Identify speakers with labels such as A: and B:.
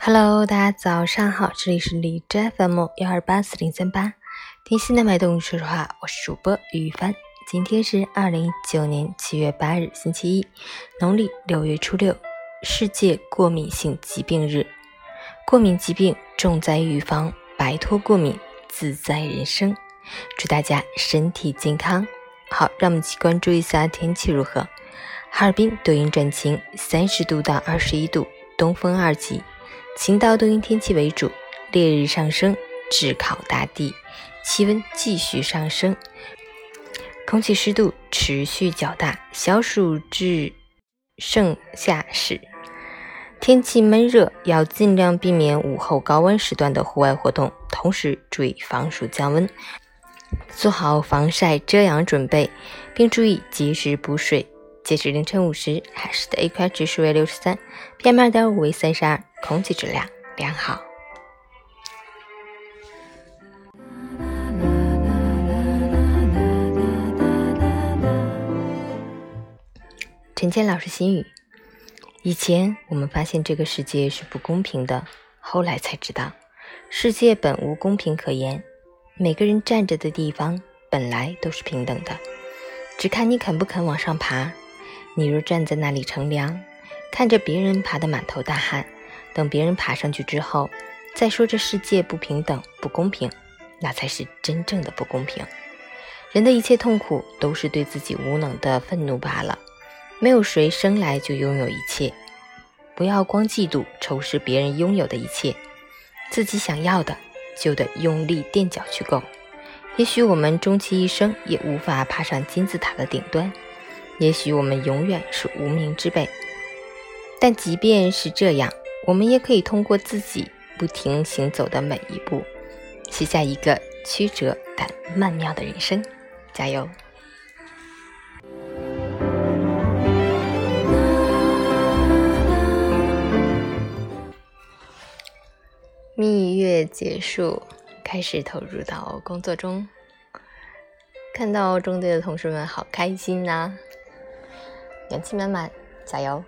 A: Hello，大家早上好，这里是荔枝 FM 幺二八四零三八，听心的脉动，说实话，我是主播于帆。今天是二零一九年七月八日，星期一，农历六月初六，世界过敏性疾病日。过敏疾病重在预防，摆脱过敏，自在人生。祝大家身体健康。好，让我们一起关注一下天气如何。哈尔滨多云转晴，三十度到二十一度，东风二级，晴到多云天气为主。烈日上升，炙烤大地，气温继续上升，空气湿度持续较大，小暑至盛夏时，天气闷热，要尽量避免午后高温时段的户外活动，同时注意防暑降温。做好防晒遮阳准备，并注意及时补水。截止凌晨五时，海市的 AQI 指数为六十三，PM 二点五为三十二，空气质量良好。陈谦老师心语：以前我们发现这个世界是不公平的，后来才知道，世界本无公平可言。每个人站着的地方本来都是平等的，只看你肯不肯往上爬。你若站在那里乘凉，看着别人爬得满头大汗，等别人爬上去之后，再说这世界不平等、不公平，那才是真正的不公平。人的一切痛苦都是对自己无能的愤怒罢了。没有谁生来就拥有一切，不要光嫉妒、仇视别人拥有的一切，自己想要的。就得用力垫脚去够。也许我们终其一生也无法爬上金字塔的顶端，也许我们永远是无名之辈。但即便是这样，我们也可以通过自己不停行走的每一步，写下一个曲折但曼妙的人生。加油！蜜月结束，开始投入到工作中。看到中队的同事们，好开心呐！元气满满加油。